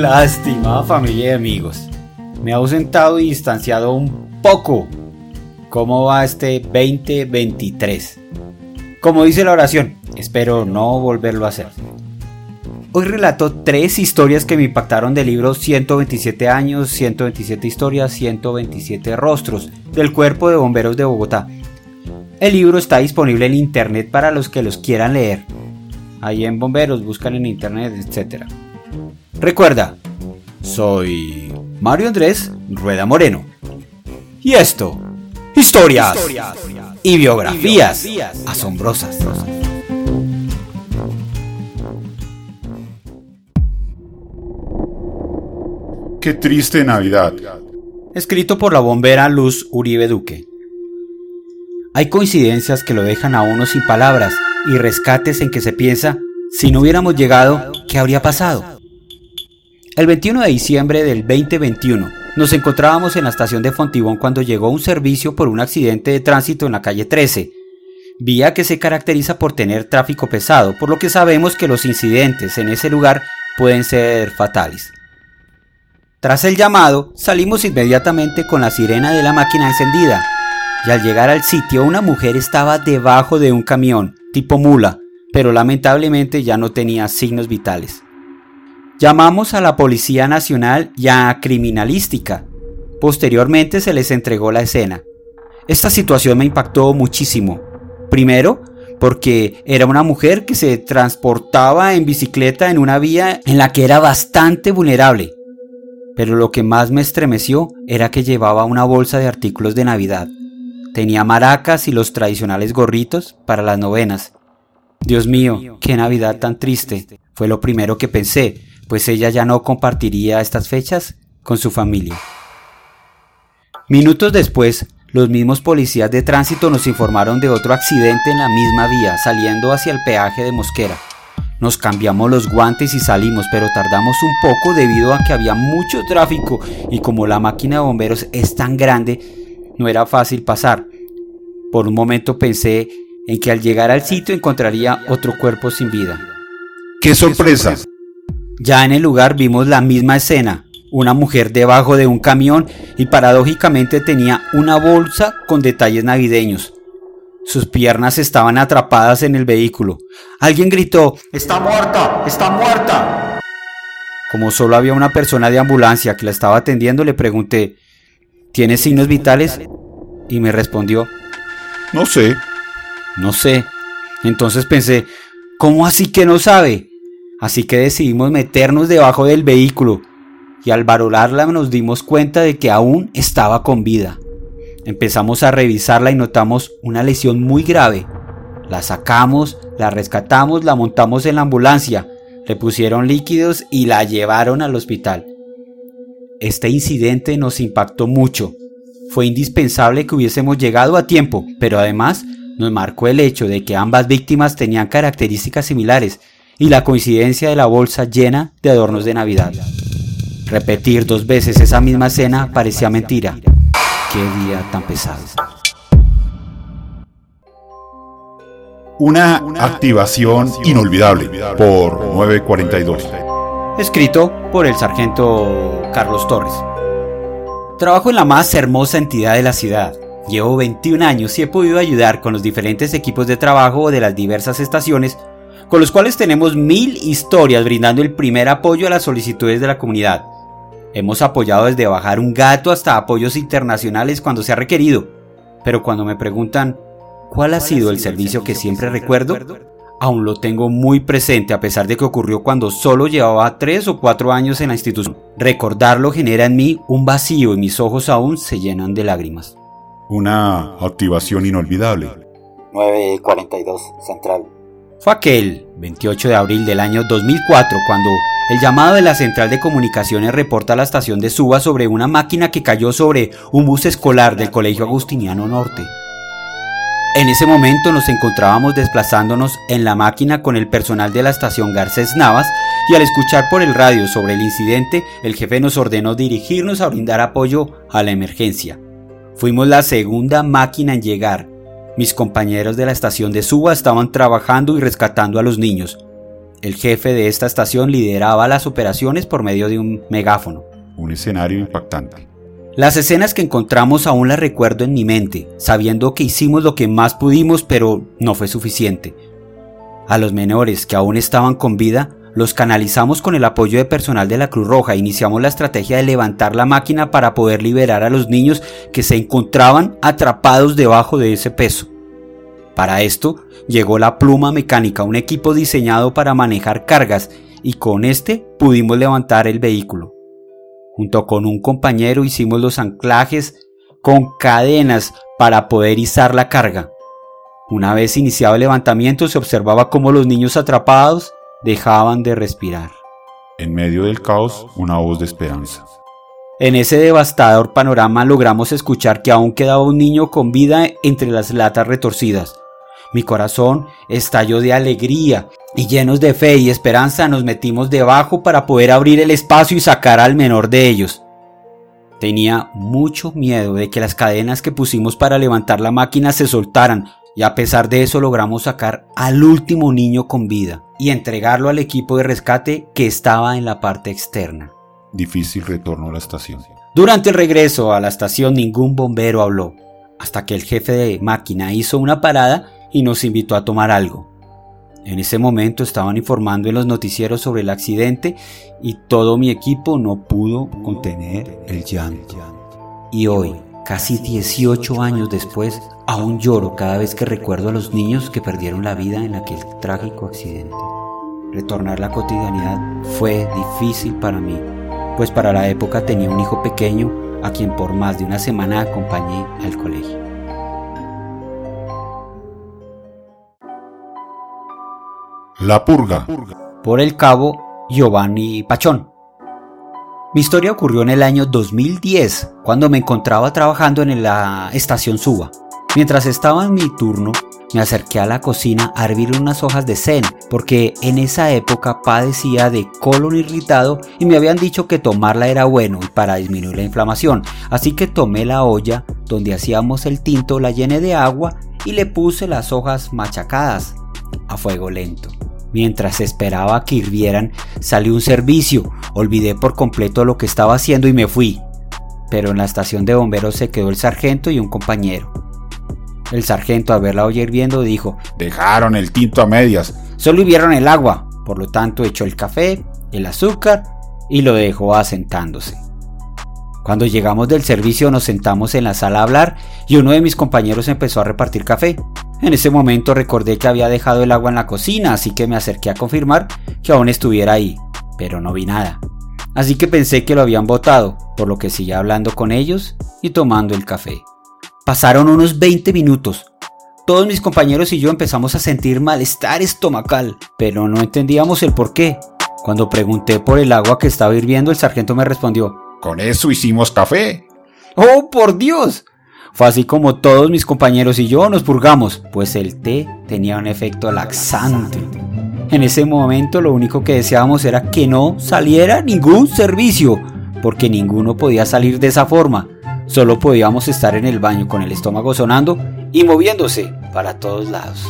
Lástima, familia y amigos. Me he ausentado y distanciado un poco. ¿Cómo va este 2023? Como dice la oración, espero no volverlo a hacer. Hoy relato tres historias que me impactaron del libro 127 años, 127 historias, 127 rostros del Cuerpo de Bomberos de Bogotá. El libro está disponible en internet para los que los quieran leer. Ahí en Bomberos buscan en internet, etc. Recuerda, soy Mario Andrés Rueda Moreno. Y esto, historias, y biografías, asombrosas. Qué triste Navidad. Escrito por la bombera Luz Uribe Duque. Hay coincidencias que lo dejan a uno sin palabras y rescates en que se piensa, si no hubiéramos llegado, ¿qué habría pasado? El 21 de diciembre del 2021 nos encontrábamos en la estación de Fontibón cuando llegó un servicio por un accidente de tránsito en la calle 13, vía que se caracteriza por tener tráfico pesado, por lo que sabemos que los incidentes en ese lugar pueden ser fatales. Tras el llamado, salimos inmediatamente con la sirena de la máquina encendida, y al llegar al sitio una mujer estaba debajo de un camión, tipo mula, pero lamentablemente ya no tenía signos vitales. Llamamos a la Policía Nacional y a Criminalística. Posteriormente se les entregó la escena. Esta situación me impactó muchísimo. Primero, porque era una mujer que se transportaba en bicicleta en una vía en la que era bastante vulnerable pero lo que más me estremeció era que llevaba una bolsa de artículos de Navidad. Tenía maracas y los tradicionales gorritos para las novenas. Dios mío, qué Navidad tan triste, fue lo primero que pensé, pues ella ya no compartiría estas fechas con su familia. Minutos después, los mismos policías de tránsito nos informaron de otro accidente en la misma vía, saliendo hacia el peaje de Mosquera. Nos cambiamos los guantes y salimos, pero tardamos un poco debido a que había mucho tráfico y como la máquina de bomberos es tan grande, no era fácil pasar. Por un momento pensé en que al llegar al sitio encontraría otro cuerpo sin vida. ¡Qué sorpresa! Ya en el lugar vimos la misma escena, una mujer debajo de un camión y paradójicamente tenía una bolsa con detalles navideños. Sus piernas estaban atrapadas en el vehículo. Alguien gritó, ¡Está muerta! ¡Está muerta! Como solo había una persona de ambulancia que la estaba atendiendo, le pregunté, ¿Tiene signos vitales? Y me respondió, No sé. No sé. Entonces pensé, ¿cómo así que no sabe? Así que decidimos meternos debajo del vehículo y al varolarla nos dimos cuenta de que aún estaba con vida. Empezamos a revisarla y notamos una lesión muy grave. La sacamos, la rescatamos, la montamos en la ambulancia, le pusieron líquidos y la llevaron al hospital. Este incidente nos impactó mucho. Fue indispensable que hubiésemos llegado a tiempo, pero además nos marcó el hecho de que ambas víctimas tenían características similares y la coincidencia de la bolsa llena de adornos de Navidad. Repetir dos veces esa misma escena parecía mentira. Qué día tan pesado. Una activación inolvidable por 942. Escrito por el sargento Carlos Torres. Trabajo en la más hermosa entidad de la ciudad. Llevo 21 años y he podido ayudar con los diferentes equipos de trabajo de las diversas estaciones, con los cuales tenemos mil historias brindando el primer apoyo a las solicitudes de la comunidad. Hemos apoyado desde bajar un gato hasta apoyos internacionales cuando se ha requerido. Pero cuando me preguntan cuál ha sido el servicio que siempre recuerdo, aún lo tengo muy presente a pesar de que ocurrió cuando solo llevaba 3 o 4 años en la institución. Recordarlo genera en mí un vacío y mis ojos aún se llenan de lágrimas. Una activación inolvidable. 942 Central. Fue aquel 28 de abril del año 2004 cuando el llamado de la central de comunicaciones reporta a la estación de Suba sobre una máquina que cayó sobre un bus escolar del Colegio Agustiniano Norte. En ese momento nos encontrábamos desplazándonos en la máquina con el personal de la estación Garcés Navas y al escuchar por el radio sobre el incidente, el jefe nos ordenó dirigirnos a brindar apoyo a la emergencia. Fuimos la segunda máquina en llegar mis compañeros de la estación de Suba estaban trabajando y rescatando a los niños. El jefe de esta estación lideraba las operaciones por medio de un megáfono. Un escenario impactante. Las escenas que encontramos aún las recuerdo en mi mente, sabiendo que hicimos lo que más pudimos, pero no fue suficiente. A los menores que aún estaban con vida, los canalizamos con el apoyo de personal de la Cruz Roja. Iniciamos la estrategia de levantar la máquina para poder liberar a los niños que se encontraban atrapados debajo de ese peso. Para esto llegó la pluma mecánica, un equipo diseñado para manejar cargas, y con este pudimos levantar el vehículo. Junto con un compañero hicimos los anclajes con cadenas para poder izar la carga. Una vez iniciado el levantamiento se observaba cómo los niños atrapados dejaban de respirar. En medio del caos, una voz de esperanza. En ese devastador panorama logramos escuchar que aún quedaba un niño con vida entre las latas retorcidas. Mi corazón estalló de alegría y llenos de fe y esperanza nos metimos debajo para poder abrir el espacio y sacar al menor de ellos. Tenía mucho miedo de que las cadenas que pusimos para levantar la máquina se soltaran, y a pesar de eso logramos sacar al último niño con vida y entregarlo al equipo de rescate que estaba en la parte externa. Difícil retorno a la estación. Durante el regreso a la estación ningún bombero habló, hasta que el jefe de máquina hizo una parada y nos invitó a tomar algo. En ese momento estaban informando en los noticieros sobre el accidente y todo mi equipo no pudo contener el llanto. Y hoy, casi 18 años después, aún lloro cada vez que recuerdo a los niños que perdieron la vida en aquel trágico accidente. Retornar a la cotidianidad fue difícil para mí, pues para la época tenía un hijo pequeño a quien por más de una semana acompañé al colegio. La Purga. Por el cabo Giovanni Pachón. Mi historia ocurrió en el año 2010, cuando me encontraba trabajando en la estación Suba. Mientras estaba en mi turno, me acerqué a la cocina a hervir unas hojas de zen, porque en esa época padecía de colon irritado y me habían dicho que tomarla era bueno y para disminuir la inflamación. Así que tomé la olla donde hacíamos el tinto, la llené de agua y le puse las hojas machacadas a fuego lento. Mientras esperaba que hirvieran, salió un servicio. Olvidé por completo lo que estaba haciendo y me fui. Pero en la estación de bomberos se quedó el sargento y un compañero. El sargento, al ver la olla hirviendo, dijo: Dejaron el tinto a medias. Solo hirvieron el agua. Por lo tanto, echó el café, el azúcar y lo dejó asentándose. Cuando llegamos del servicio nos sentamos en la sala a hablar y uno de mis compañeros empezó a repartir café. En ese momento recordé que había dejado el agua en la cocina, así que me acerqué a confirmar que aún estuviera ahí, pero no vi nada. Así que pensé que lo habían botado, por lo que seguí hablando con ellos y tomando el café. Pasaron unos 20 minutos. Todos mis compañeros y yo empezamos a sentir malestar estomacal, pero no entendíamos el por qué. Cuando pregunté por el agua que estaba hirviendo, el sargento me respondió, Con eso hicimos café. ¡Oh, por Dios! Fue así como todos mis compañeros y yo nos purgamos, pues el té tenía un efecto laxante. En ese momento lo único que deseábamos era que no saliera ningún servicio, porque ninguno podía salir de esa forma. Solo podíamos estar en el baño con el estómago sonando y moviéndose para todos lados.